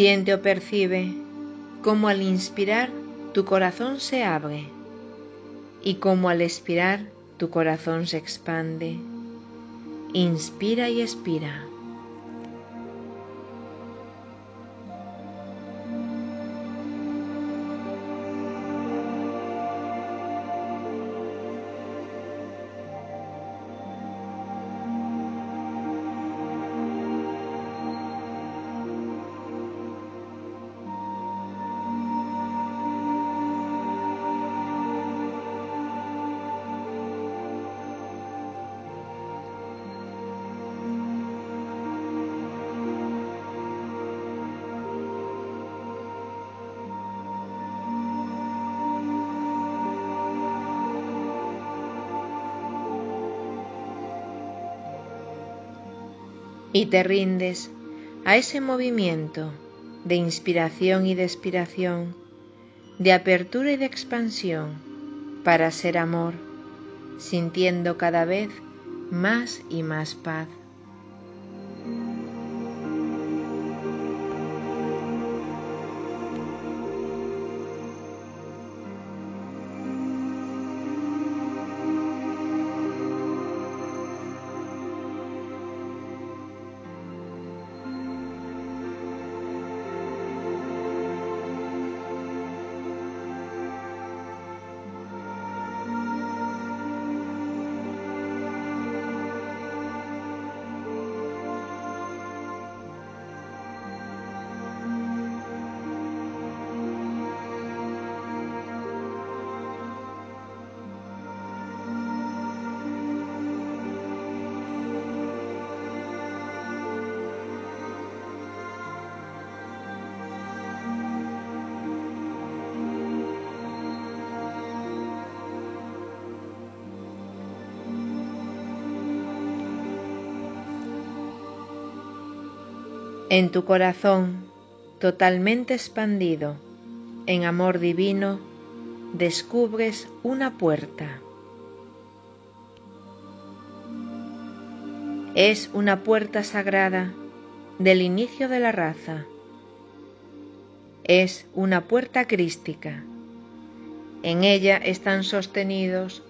Siente o percibe cómo al inspirar tu corazón se abre y cómo al expirar tu corazón se expande. Inspira y expira. Y te rindes a ese movimiento de inspiración y de expiración, de apertura y de expansión para ser amor, sintiendo cada vez más y más paz. En tu corazón, totalmente expandido en amor divino, descubres una puerta. Es una puerta sagrada del inicio de la raza. Es una puerta crística. En ella están sostenidos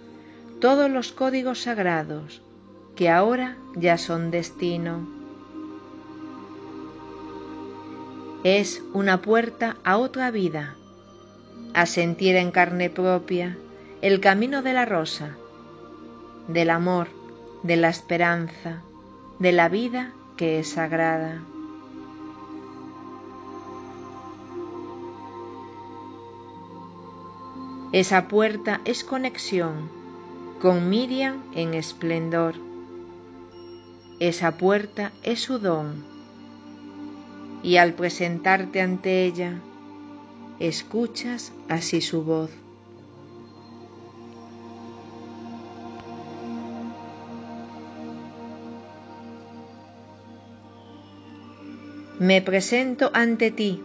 todos los códigos sagrados que ahora ya son destino es una puerta a otra vida, a sentir en carne propia el camino de la rosa, del amor, de la esperanza, de la vida que es sagrada. Esa puerta es conexión con Miriam en esplendor. Esa puerta es su don y al presentarte ante ella, escuchas así su voz. Me presento ante ti,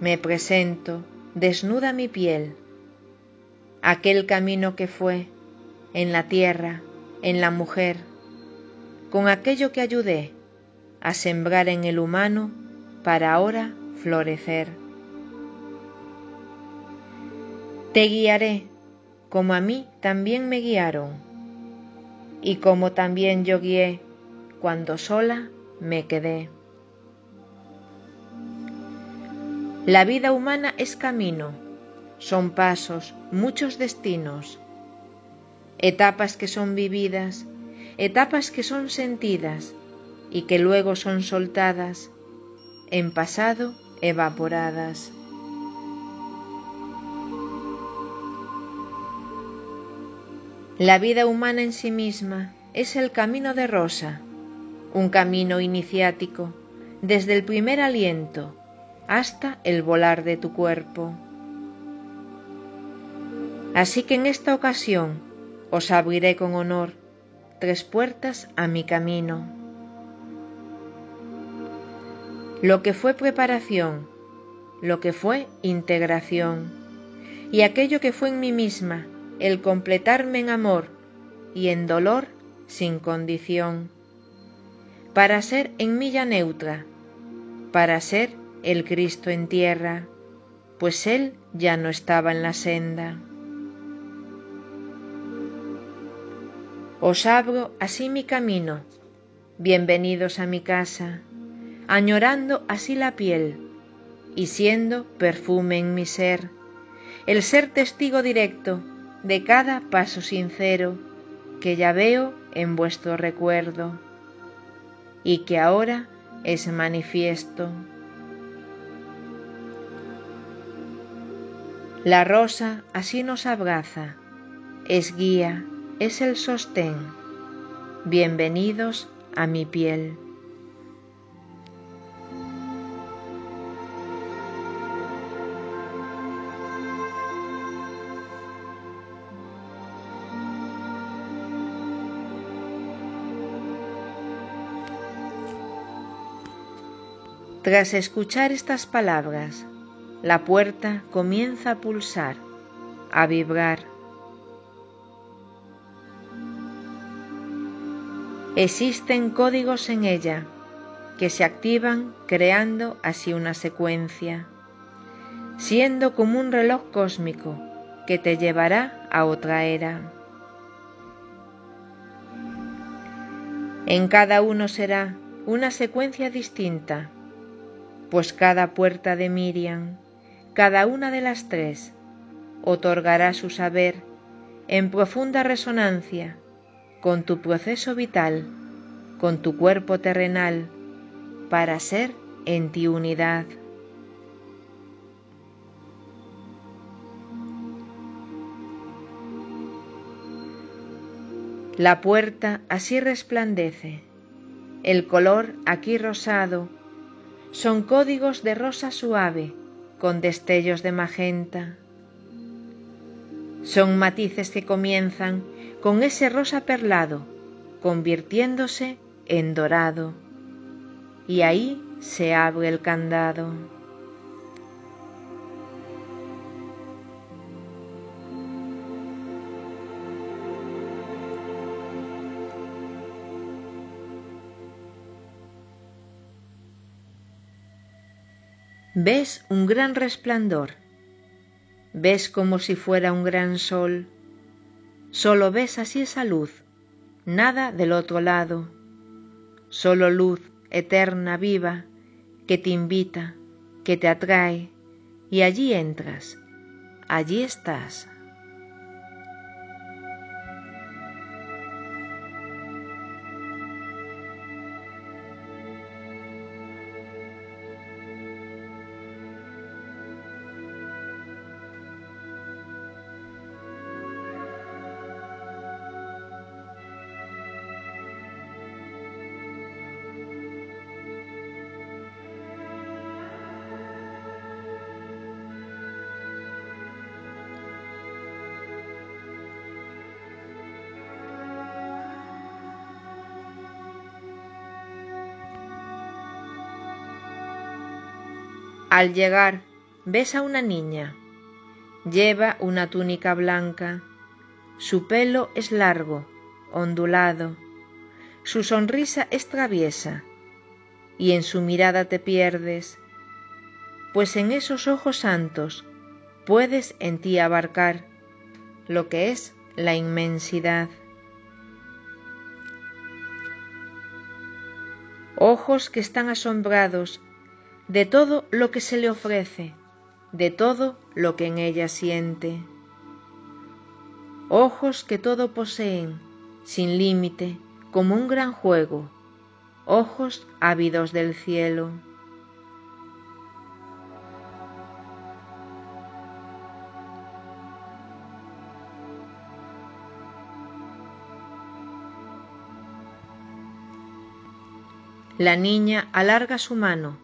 me presento, desnuda mi piel, aquel camino que fue en la tierra, en la mujer, con aquello que ayudé, a sembrar en el humano para ahora florecer. Te guiaré como a mí también me guiaron y como también yo guié cuando sola me quedé. La vida humana es camino, son pasos, muchos destinos, etapas que son vividas, etapas que son sentidas y que luego son soltadas, en pasado evaporadas. La vida humana en sí misma es el camino de Rosa, un camino iniciático, desde el primer aliento hasta el volar de tu cuerpo. Así que en esta ocasión os abriré con honor tres puertas a mi camino. Lo que fue preparación, lo que fue integración, y aquello que fue en mí misma, el completarme en amor y en dolor sin condición, para ser en milla neutra, para ser el Cristo en tierra, pues Él ya no estaba en la senda. Os abro así mi camino, bienvenidos a mi casa, añorando así la piel y siendo perfume en mi ser, el ser testigo directo de cada paso sincero que ya veo en vuestro recuerdo y que ahora es manifiesto. La rosa así nos abraza, es guía, es el sostén. Bienvenidos a mi piel. Tras escuchar estas palabras, la puerta comienza a pulsar, a vibrar Existen códigos en ella que se activan creando así una secuencia, siendo como un reloj cósmico que te llevará a otra era. En cada uno será una secuencia distinta, pues cada puerta de Miriam, cada una de las tres, otorgará su saber en profunda resonancia con tu proceso vital, con tu cuerpo terrenal, para ser en ti unidad. La puerta así resplandece, el color aquí rosado, son códigos de rosa suave con destellos de magenta. Son matices que comienzan con ese rosa perlado, convirtiéndose en dorado, y ahí se abre el candado. Ves un gran resplandor, ves como si fuera un gran sol, Solo ves así esa luz, nada del otro lado, solo luz eterna, viva, que te invita, que te atrae, y allí entras, allí estás. Al llegar, ves a una niña. Lleva una túnica blanca. Su pelo es largo, ondulado. Su sonrisa es traviesa. Y en su mirada te pierdes, pues en esos ojos santos puedes en ti abarcar lo que es la inmensidad. Ojos que están asombrados de todo lo que se le ofrece, de todo lo que en ella siente. Ojos que todo poseen, sin límite, como un gran juego, ojos ávidos del cielo. La niña alarga su mano,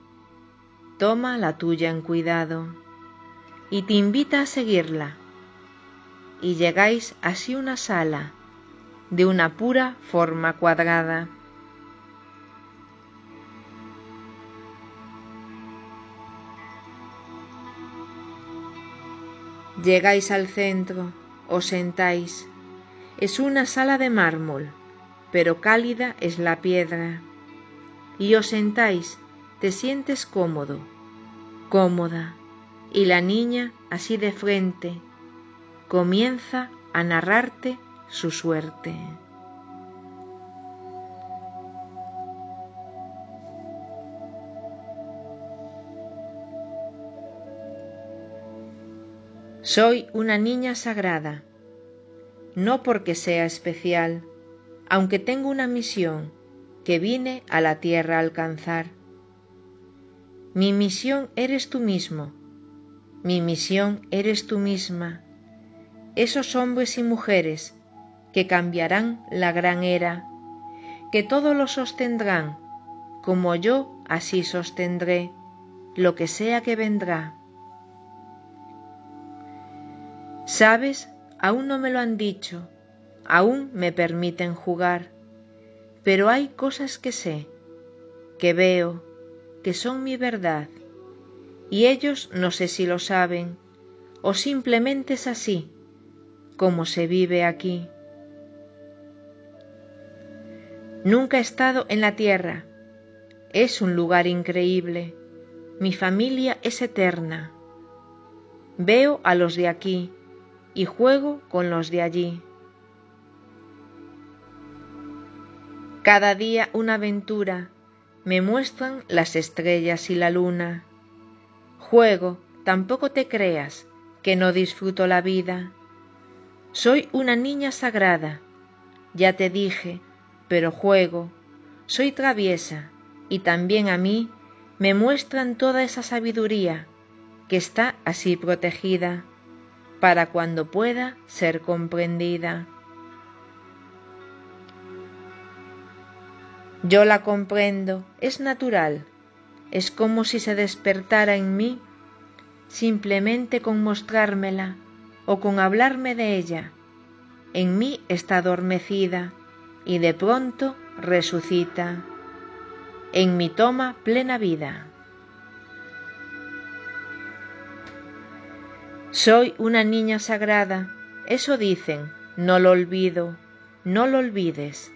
toma la tuya en cuidado y te invita a seguirla. Y llegáis así una sala de una pura forma cuadrada. Llegáis al centro, os sentáis. Es una sala de mármol, pero cálida es la piedra y os sentáis, te sientes cómodo, cómoda, y la niña, así de frente, comienza a narrarte su suerte. Soy una niña sagrada, no porque sea especial, aunque tengo una misión que vine a la tierra a alcanzar. Mi misión eres tú mismo, mi misión eres tú misma, esos hombres y mujeres que cambiarán la gran era, que todo lo sostendrán, como yo así sostendré lo que sea que vendrá. Sabes, aún no me lo han dicho, aún me permiten jugar pero hay cosas que sé, que veo, que son mi verdad, y ellos no sé si lo saben, o simplemente es así, como se vive aquí. Nunca he estado en la tierra, es un lugar increíble, mi familia es eterna. Veo a los de aquí y juego con los de allí. Cada día una aventura, me muestran las estrellas y la luna. Juego, tampoco te creas que no disfruto la vida. Soy una niña sagrada, ya te dije, pero juego, soy traviesa y también a mí me muestran toda esa sabiduría que está así protegida para cuando pueda ser comprendida. Yo la comprendo, es natural, es como si se despertara en mí simplemente con mostrármela o con hablarme de ella. En mí está adormecida y de pronto resucita. En mí toma plena vida. Soy una niña sagrada, eso dicen, no lo olvido, no lo olvides.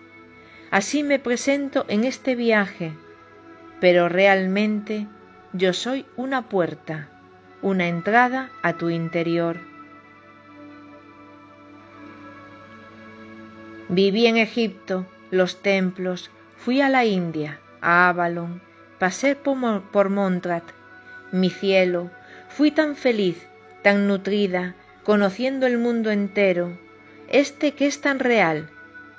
Así me presento en este viaje, pero realmente yo soy una puerta, una entrada a tu interior. Viví en Egipto, los templos, fui a la India, a Avalon, pasé por, Montrat, mi cielo, fui tan feliz, tan nutrida, conociendo el mundo entero, este que es tan real,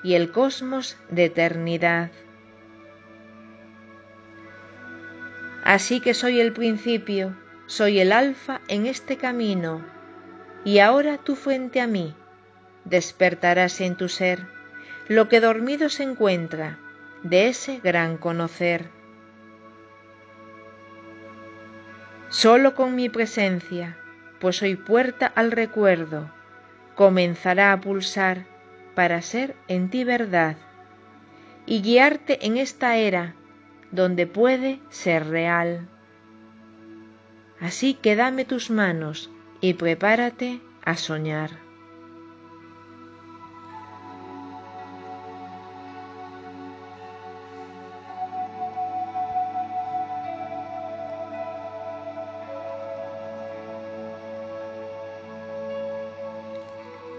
y el cosmos de eternidad. Así que soy el principio, soy el alfa en este camino, y ahora tú frente a mí, despertarás en tu ser lo que dormido se encuentra de ese gran conocer. Solo con mi presencia, pues soy puerta al recuerdo, comenzará a pulsar para ser en ti verdad y guiarte en esta era donde puede ser real. Así que dame tus manos y prepárate a soñar.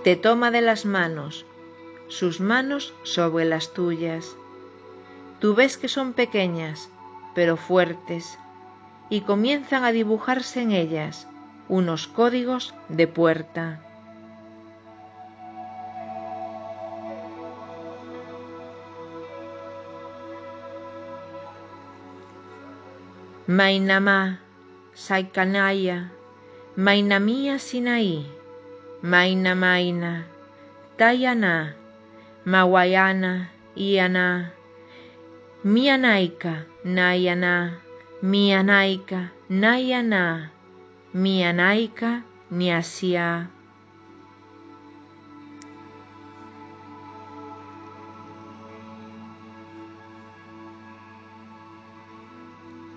Te toma de las manos sus manos sobre las tuyas. Tú ves que son pequeñas, pero fuertes, y comienzan a dibujarse en ellas unos códigos de puerta. Mainamá, Saikanaya, Mainamía Sinaí, Maina Maina, Tayana, Mawayana, Iana, Mianaika, Nayana, Mianaika, Nayana, Mianaika, Niasia.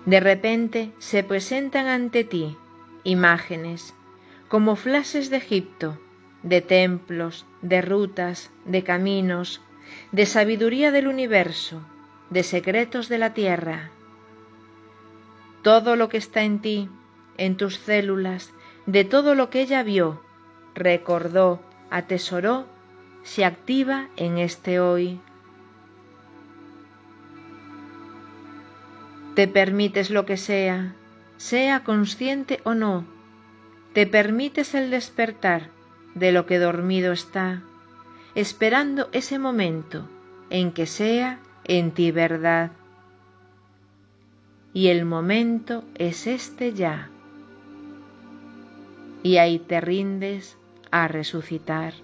De repente se presentan ante ti imágenes, como flashes de Egipto, de templos, de rutas, de caminos, de sabiduría del universo, de secretos de la tierra. Todo lo que está en ti, en tus células, de todo lo que ella vio, recordó, atesoró, se activa en este hoy. Te permites lo que sea, sea consciente o no, te permites el despertar de lo que dormido está, esperando ese momento en que sea en ti verdad. Y el momento es este ya. Y ahí te rindes a resucitar.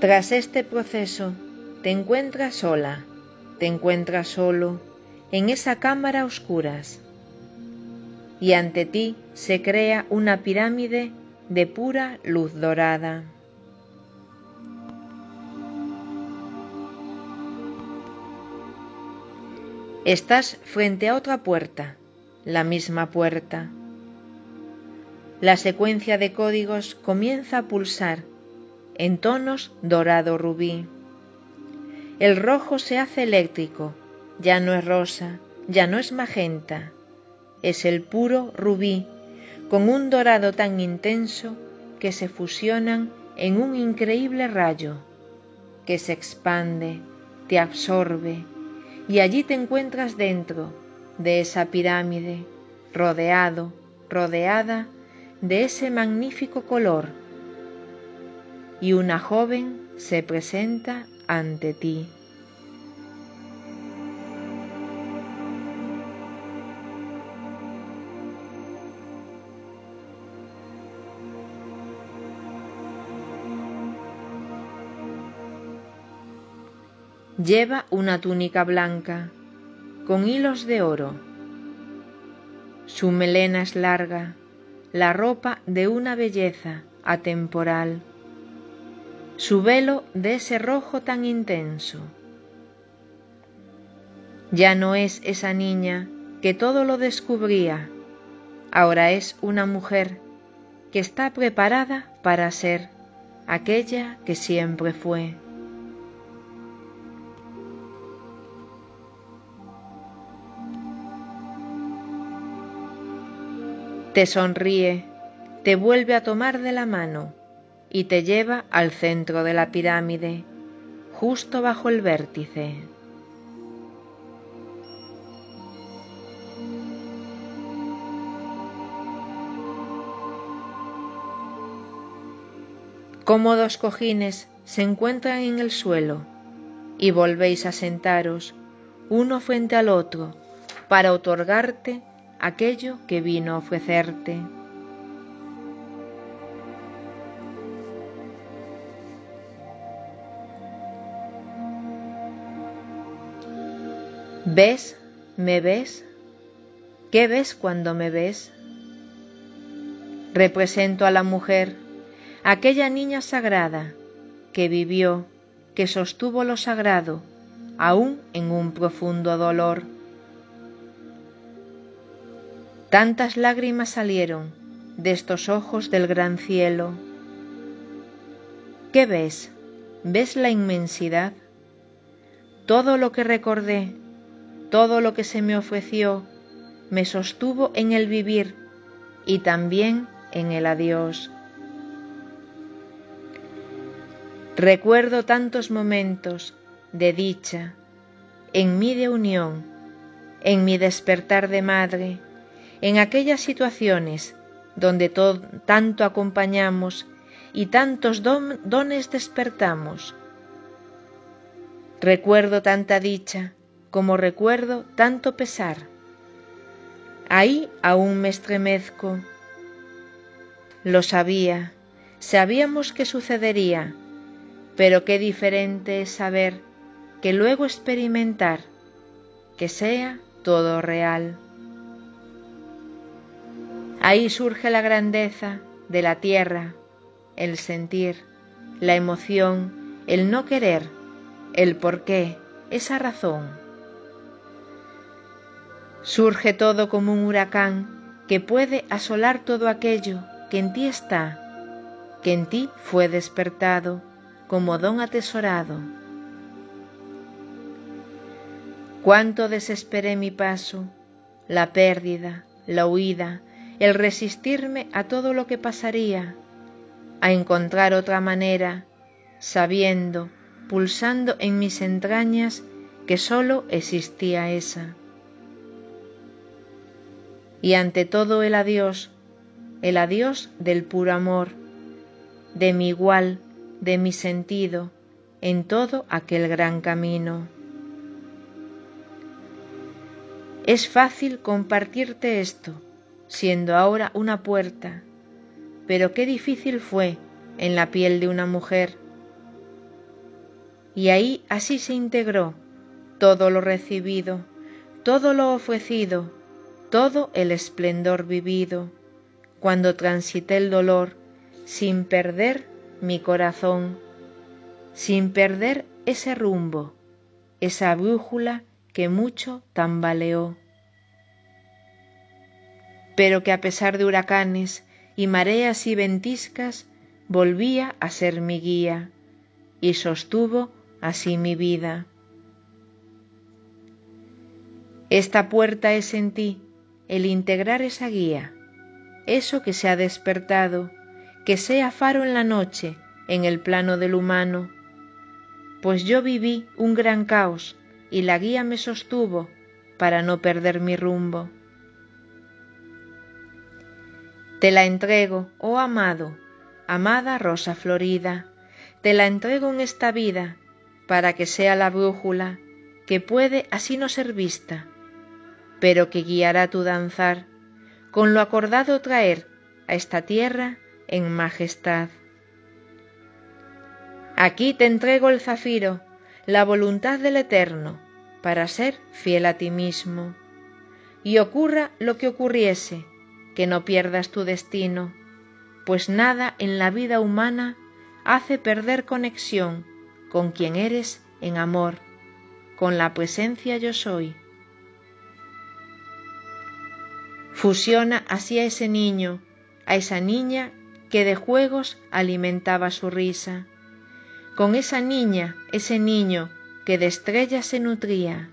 Tras este proceso, te encuentras sola, te encuentras solo en esa cámara oscuras y ante ti se crea una pirámide de pura luz dorada. Estás frente a otra puerta, la misma puerta. La secuencia de códigos comienza a pulsar en tonos dorado rubí. El rojo se hace eléctrico, ya no es rosa, ya no es magenta, es el puro rubí, con un dorado tan intenso que se fusionan en un increíble rayo, que se expande, te absorbe, y allí te encuentras dentro de esa pirámide, rodeado, rodeada de ese magnífico color, y una joven se presenta ante ti. Lleva una túnica blanca con hilos de oro. Su melena es larga, la ropa de una belleza atemporal. Su velo de ese rojo tan intenso. Ya no es esa niña que todo lo descubría, ahora es una mujer que está preparada para ser aquella que siempre fue. te sonríe, te vuelve a tomar de la mano y te lleva al centro de la pirámide, justo bajo el vértice. Cómodos cojines se encuentran en el suelo y volvéis a sentaros uno frente al otro para otorgarte aquello que vino a ofrecerte. ¿Ves? ¿Me ves? ¿Qué ves cuando me ves? Represento a la mujer, aquella niña sagrada que vivió, que sostuvo lo sagrado, aún en un profundo dolor Tantas lágrimas salieron de estos ojos del gran cielo. ¿Qué ves? ¿Ves la inmensidad? Todo lo que recordé, todo lo que se me ofreció, me sostuvo en el vivir y también en el adiós. Recuerdo tantos momentos de dicha, en mi de unión, en mi despertar de madre, en aquellas situaciones donde tanto acompañamos y tantos dones despertamos. Recuerdo tanta dicha como recuerdo tanto pesar. Ahí aún me estremezco. Lo sabía, sabíamos que sucedería, pero qué diferente es saber que luego experimentar que sea todo real. Ahí surge la grandeza de la tierra, el sentir, la emoción, el no querer, el porqué, esa razón. Surge todo como un huracán que puede asolar todo aquello que en ti está, que en ti fue despertado como don atesorado. Cuánto desesperé mi paso, la pérdida, la huida, el resistirme a todo lo que pasaría, a encontrar otra manera, sabiendo, pulsando en mis entrañas que sólo existía esa. Y ante todo el adiós, el adiós del puro amor, de mi igual, de mi sentido, en todo aquel gran camino. Es fácil compartirte esto, siendo ahora una puerta, pero qué difícil fue en la piel de una mujer. Y ahí así se integró todo lo recibido, todo lo ofrecido, todo el esplendor vivido, cuando transité el dolor sin perder mi corazón, sin perder ese rumbo, esa brújula que mucho tambaleó, pero que a pesar de huracanes y mareas y ventiscas volvía a ser mi guía y sostuvo así mi vida. Esta puerta es en ti, el integrar esa guía, eso que se ha despertado, que sea faro en la noche, en el plano del humano, pues yo viví un gran caos y la guía me sostuvo para no perder mi rumbo. Te la entrego, oh amado, amada rosa florida, te la entrego en esta vida para que sea la brújula que puede así no ser vista, pero que guiará tu danzar, con lo acordado traer a esta tierra en majestad. Aquí te entrego el zafiro, la voluntad del Eterno, para ser fiel a ti mismo. Y ocurra lo que ocurriese, que no pierdas tu destino, pues nada en la vida humana hace perder conexión con quien eres en amor, con la presencia yo soy. Fusiona así a ese niño, a esa niña que de juegos alimentaba su risa, con esa niña, ese niño que de estrellas se nutría.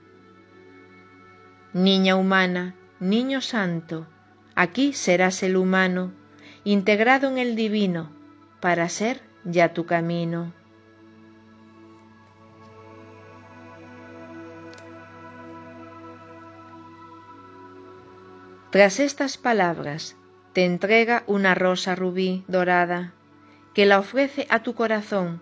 Niña humana, niño santo, aquí serás el humano, integrado en el divino, para ser ya tu camino. Tras estas palabras, te entrega una rosa rubí dorada, que la ofrece a tu corazón.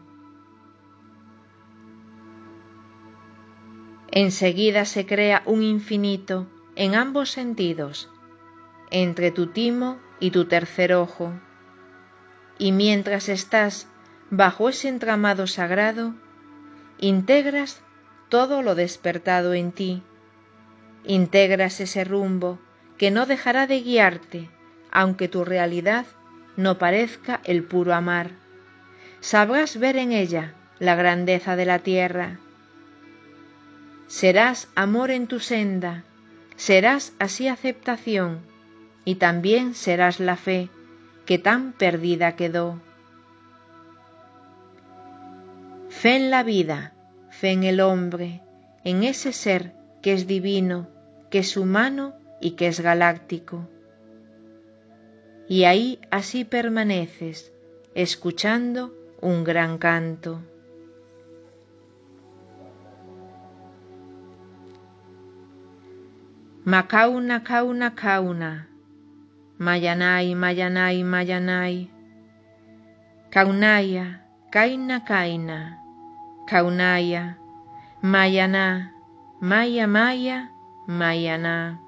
Enseguida se crea un infinito en ambos sentidos, entre tu timo y tu tercer ojo, y mientras estás bajo ese entramado sagrado, integras todo lo despertado en ti, integras ese rumbo que no dejará de guiarte, aunque tu realidad no parezca el puro amar. Sabrás ver en ella la grandeza de la tierra. Serás amor en tu senda, serás así aceptación, y también serás la fe que tan perdida quedó. Fe en la vida, fe en el hombre, en ese ser que es divino, que es humano y que es galáctico. Y ahí así permaneces, escuchando un gran canto. Macauna, cauna, cauna, Mayanai, Mayanai, Mayanai, Kaunaya, Kaina, Kaina, Kaunaya, Mayana, Maya, Maya, Mayana.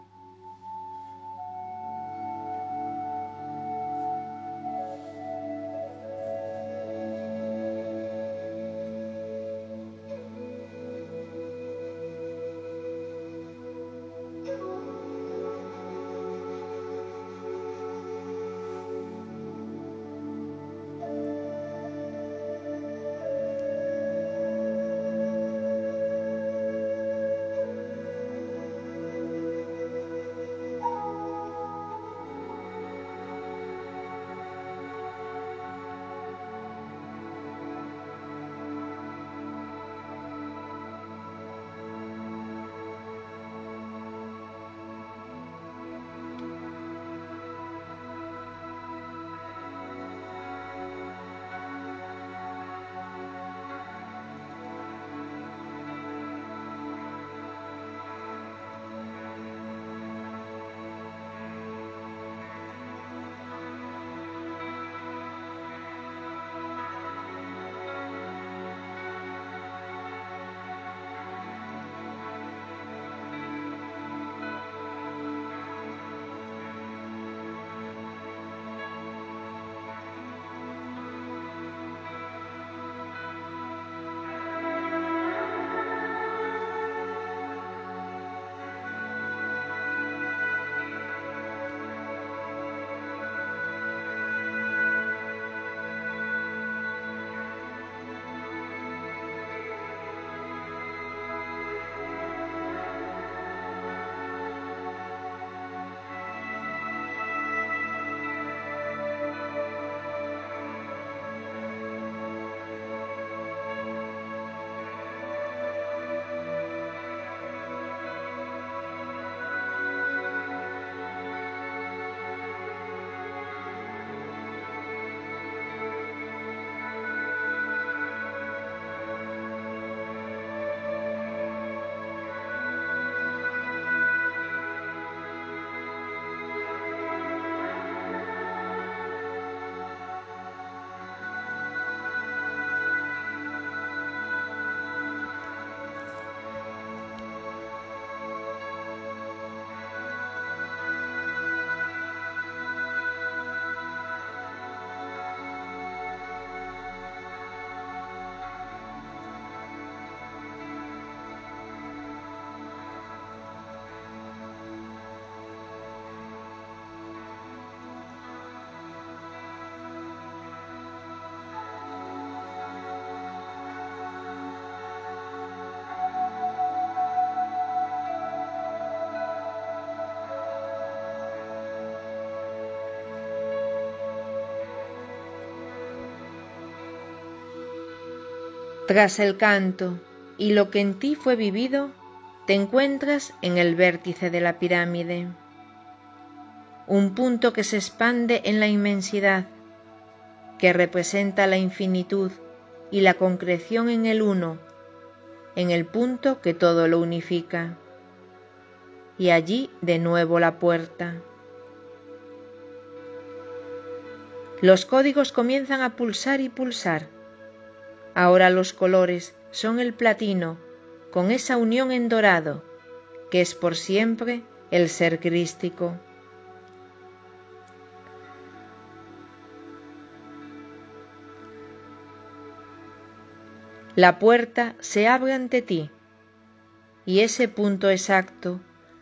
Tras el canto y lo que en ti fue vivido, te encuentras en el vértice de la pirámide, un punto que se expande en la inmensidad, que representa la infinitud y la concreción en el uno, en el punto que todo lo unifica. Y allí de nuevo la puerta. Los códigos comienzan a pulsar y pulsar. Ahora los colores son el platino con esa unión en dorado, que es por siempre el ser crístico. La puerta se abre ante ti, y ese punto exacto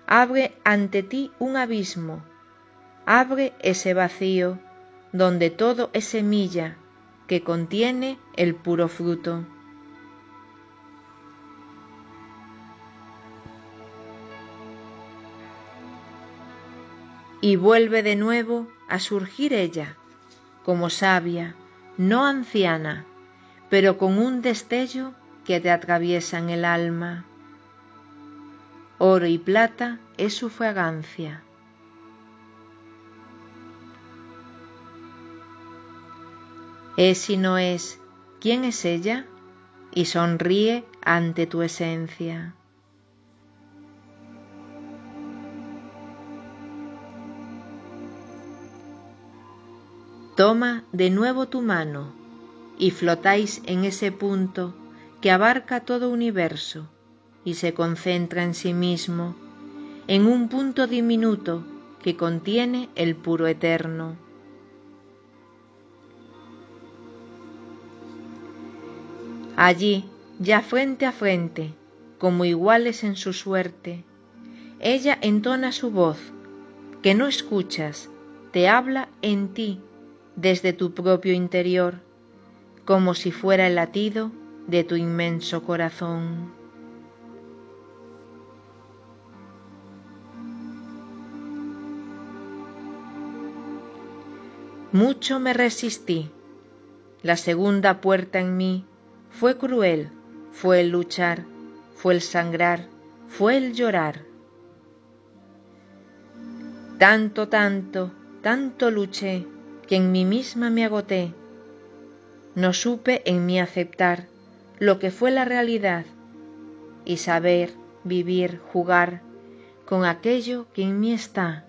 abre ante ti un abismo, abre ese vacío donde todo es semilla que contiene el puro fruto. Y vuelve de nuevo a surgir ella, como sabia, no anciana, pero con un destello que te atraviesa en el alma. Oro y plata es su fragancia. Es y no es, ¿quién es ella? Y sonríe ante tu esencia. Toma de nuevo tu mano y flotáis en ese punto que abarca todo universo y se concentra en sí mismo, en un punto diminuto que contiene el puro eterno. Allí, ya frente a frente, como iguales en su suerte, ella entona su voz, que no escuchas, te habla en ti desde tu propio interior como si fuera el latido de tu inmenso corazón. Mucho me resistí. La segunda puerta en mí fue cruel, fue el luchar, fue el sangrar, fue el llorar. Tanto, tanto, tanto luché que en mí misma me agoté no supe en mí aceptar lo que fue la realidad y saber vivir, jugar con aquello que en mí está,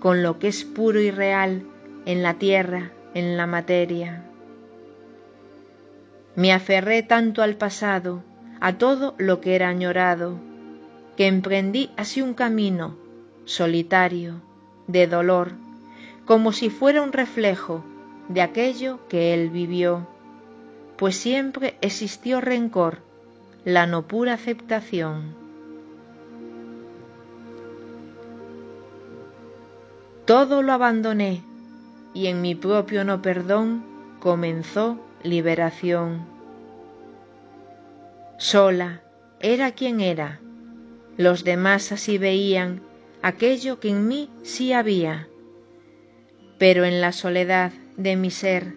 con lo que es puro y real en la tierra, en la materia. Me aferré tanto al pasado, a todo lo que era añorado, que emprendí así un camino solitario, de dolor, como si fuera un reflejo de aquello que él vivió, pues siempre existió rencor, la no pura aceptación. Todo lo abandoné y en mi propio no perdón comenzó liberación. Sola era quien era, los demás así veían aquello que en mí sí había, pero en la soledad de mi ser,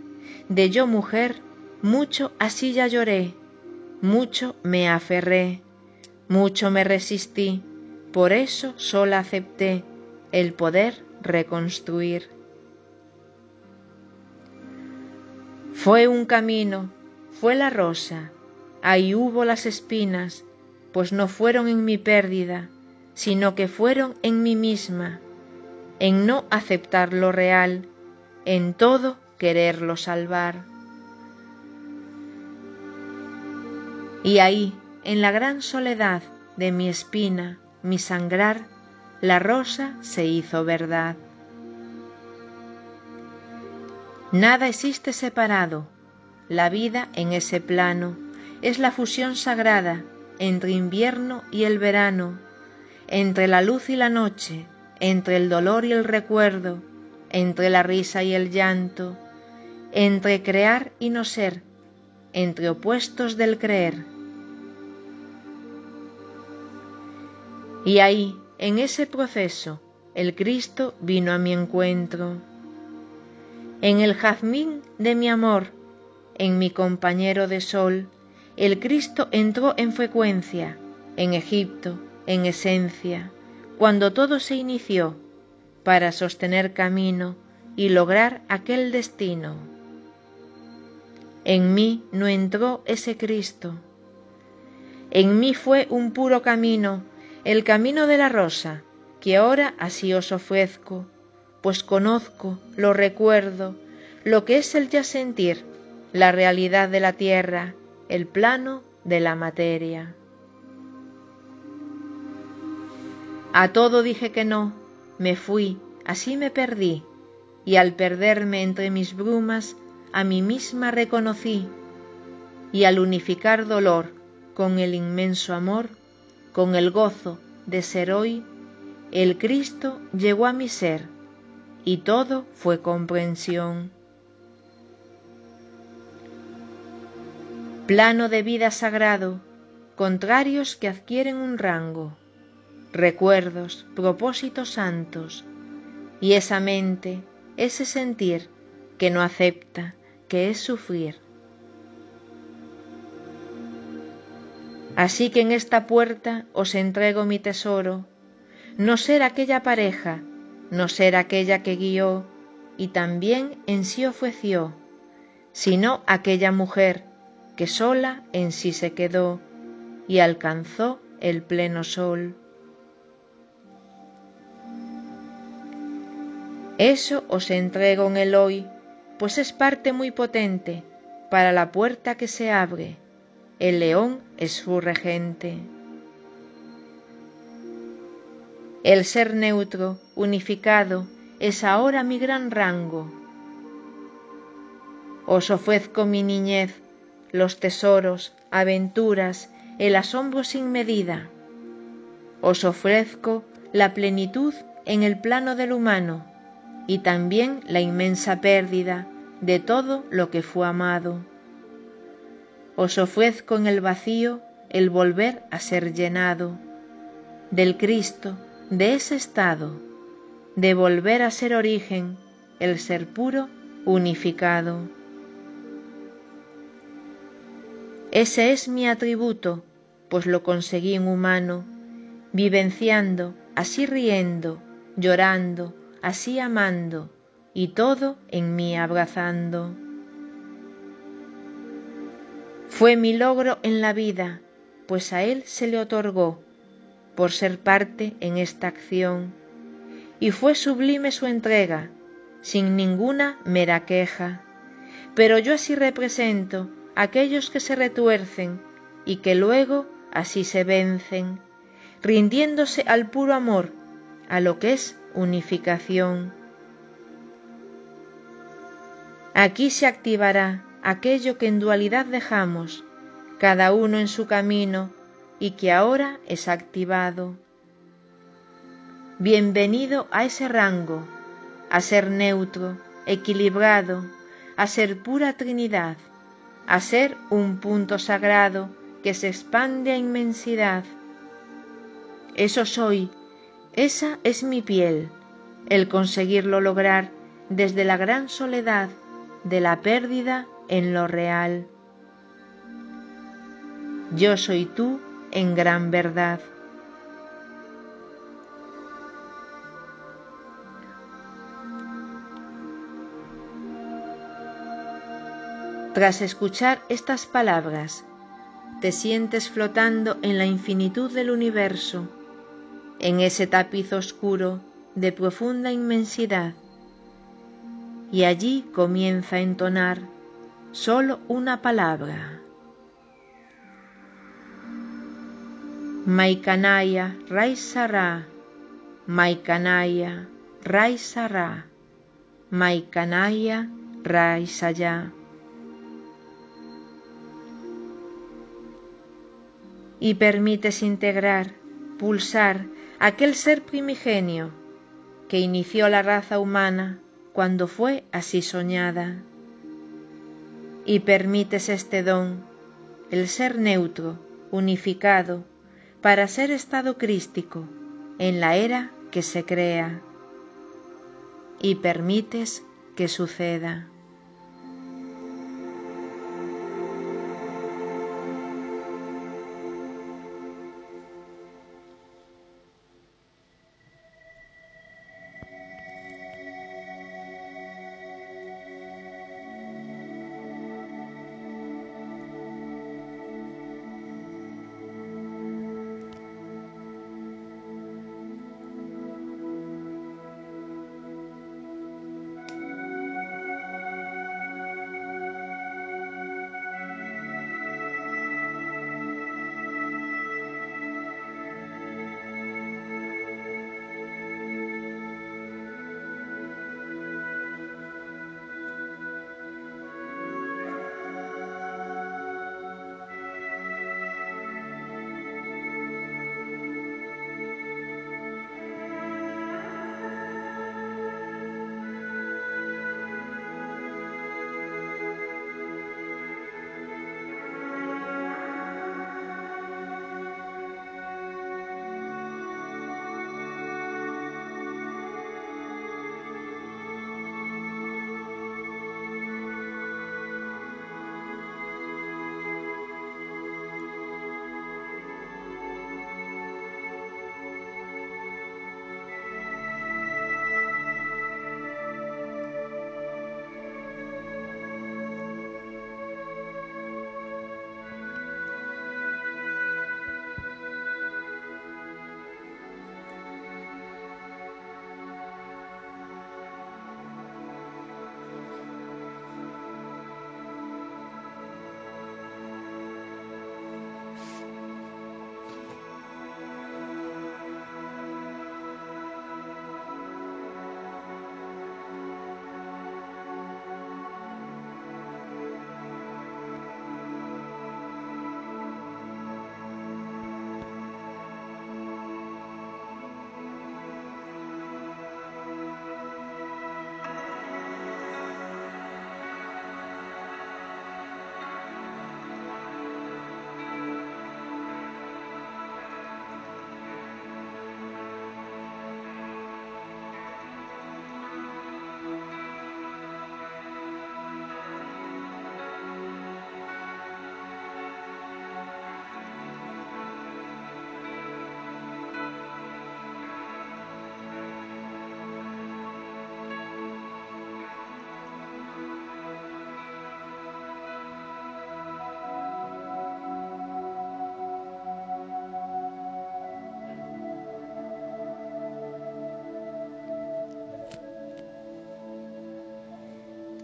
de yo mujer, mucho así ya lloré, mucho me aferré, mucho me resistí, por eso sola acepté el poder reconstruir. Fue un camino, fue la rosa, ahí hubo las espinas, pues no fueron en mi pérdida, sino que fueron en mí misma, en no aceptar lo real, en todo quererlo salvar. Y ahí, en la gran soledad de mi espina, mi sangrar, la rosa se hizo verdad. Nada existe separado, la vida en ese plano es la fusión sagrada entre invierno y el verano, entre la luz y la noche, entre el dolor y el recuerdo, entre la risa y el llanto, entre crear y no ser, entre opuestos del creer. Y ahí, en ese proceso, el Cristo vino a mi encuentro. En el jazmín de mi amor, en mi compañero de sol, el Cristo entró en frecuencia, en Egipto, en esencia, cuando todo se inició, para sostener camino y lograr aquel destino. En mí no entró ese Cristo. En mí fue un puro camino, el camino de la rosa, que ahora así os ofrezco, pues conozco, lo recuerdo, lo que es el ya sentir, la realidad de la tierra, el plano de la materia. A todo dije que no, me fui, así me perdí, y al perderme entre mis brumas, a mí misma reconocí, y al unificar dolor con el inmenso amor, con el gozo de ser hoy, el Cristo llegó a mi ser, y todo fue comprensión. plano de vida sagrado, contrarios que adquieren un rango, recuerdos, propósitos santos, y esa mente, ese sentir que no acepta, que es sufrir. Así que en esta puerta os entrego mi tesoro, no ser aquella pareja, no ser aquella que guió y también en sí ofreció, sino aquella mujer que sola en sí se quedó y alcanzó el pleno sol. Eso os entrego en el hoy, pues es parte muy potente para la puerta que se abre. El león es su regente. El ser neutro, unificado, es ahora mi gran rango. Os ofrezco mi niñez los tesoros, aventuras, el asombro sin medida. Os ofrezco la plenitud en el plano del humano y también la inmensa pérdida de todo lo que fue amado. Os ofrezco en el vacío el volver a ser llenado del Cristo, de ese estado, de volver a ser origen, el ser puro, unificado. Ese es mi atributo, pues lo conseguí en humano, vivenciando, así riendo, llorando, así amando, y todo en mí abrazando. Fue mi logro en la vida, pues a él se le otorgó, por ser parte en esta acción, y fue sublime su entrega, sin ninguna mera queja. Pero yo así represento aquellos que se retuercen y que luego así se vencen, rindiéndose al puro amor, a lo que es unificación. Aquí se activará aquello que en dualidad dejamos, cada uno en su camino, y que ahora es activado. Bienvenido a ese rango, a ser neutro, equilibrado, a ser pura Trinidad a ser un punto sagrado que se expande a inmensidad. Eso soy, esa es mi piel, el conseguirlo lograr desde la gran soledad de la pérdida en lo real. Yo soy tú en gran verdad. Tras escuchar estas palabras, te sientes flotando en la infinitud del universo, en ese tapiz oscuro de profunda inmensidad, y allí comienza a entonar solo una palabra. Maikanaya Raisara, Maikanaya Raisara, Maikanaya Raisaya. y permites integrar, pulsar aquel ser primigenio que inició la raza humana cuando fue así soñada. Y permites este don, el ser neutro, unificado, para ser estado crístico en la era que se crea. Y permites que suceda.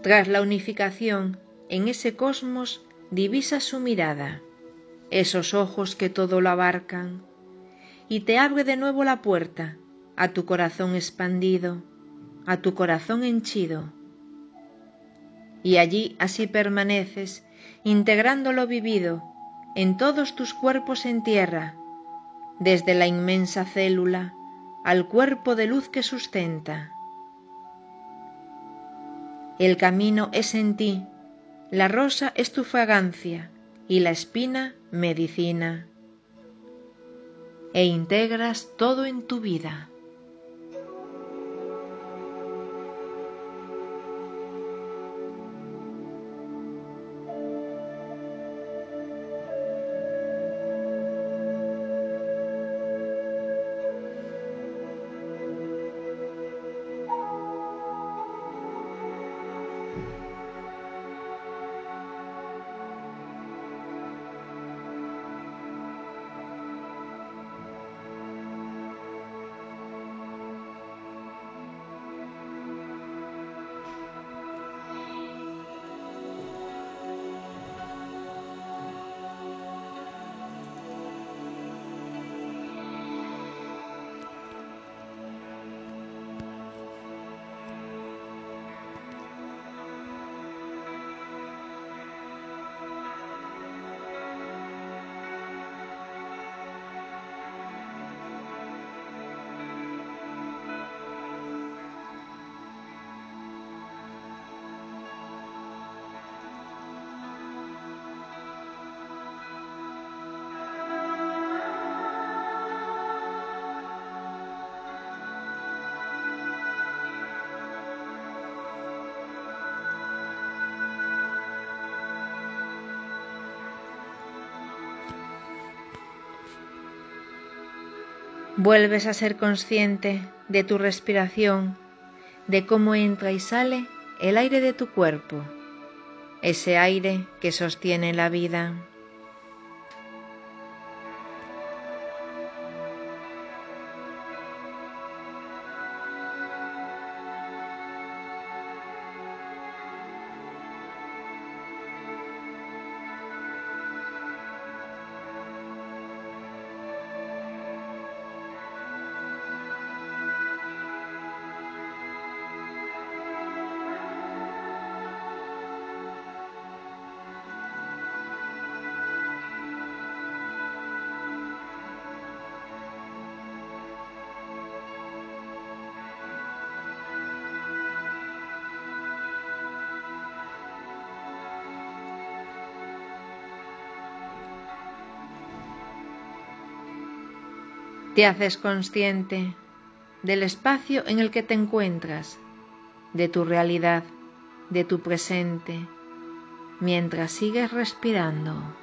Tras la unificación, en ese cosmos divisa su mirada, esos ojos que todo lo abarcan, y te abre de nuevo la puerta a tu corazón expandido, a tu corazón henchido. Y allí así permaneces, integrando lo vivido en todos tus cuerpos en tierra, desde la inmensa célula al cuerpo de luz que sustenta. El camino es en ti, la rosa es tu fragancia y la espina medicina. E integras todo en tu vida. Vuelves a ser consciente de tu respiración, de cómo entra y sale el aire de tu cuerpo, ese aire que sostiene la vida. Haces consciente del espacio en el que te encuentras, de tu realidad, de tu presente, mientras sigues respirando.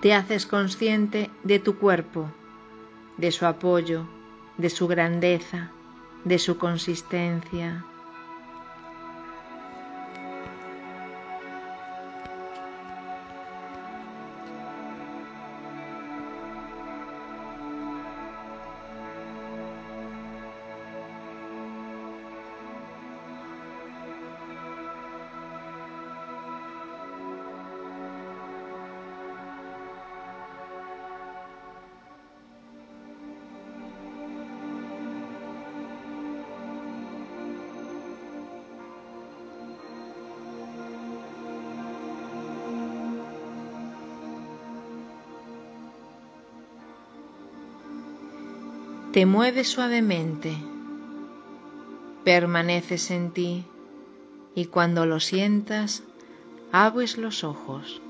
Te haces consciente de tu cuerpo, de su apoyo, de su grandeza, de su consistencia. Te mueves suavemente, permaneces en ti y cuando lo sientas, abres los ojos.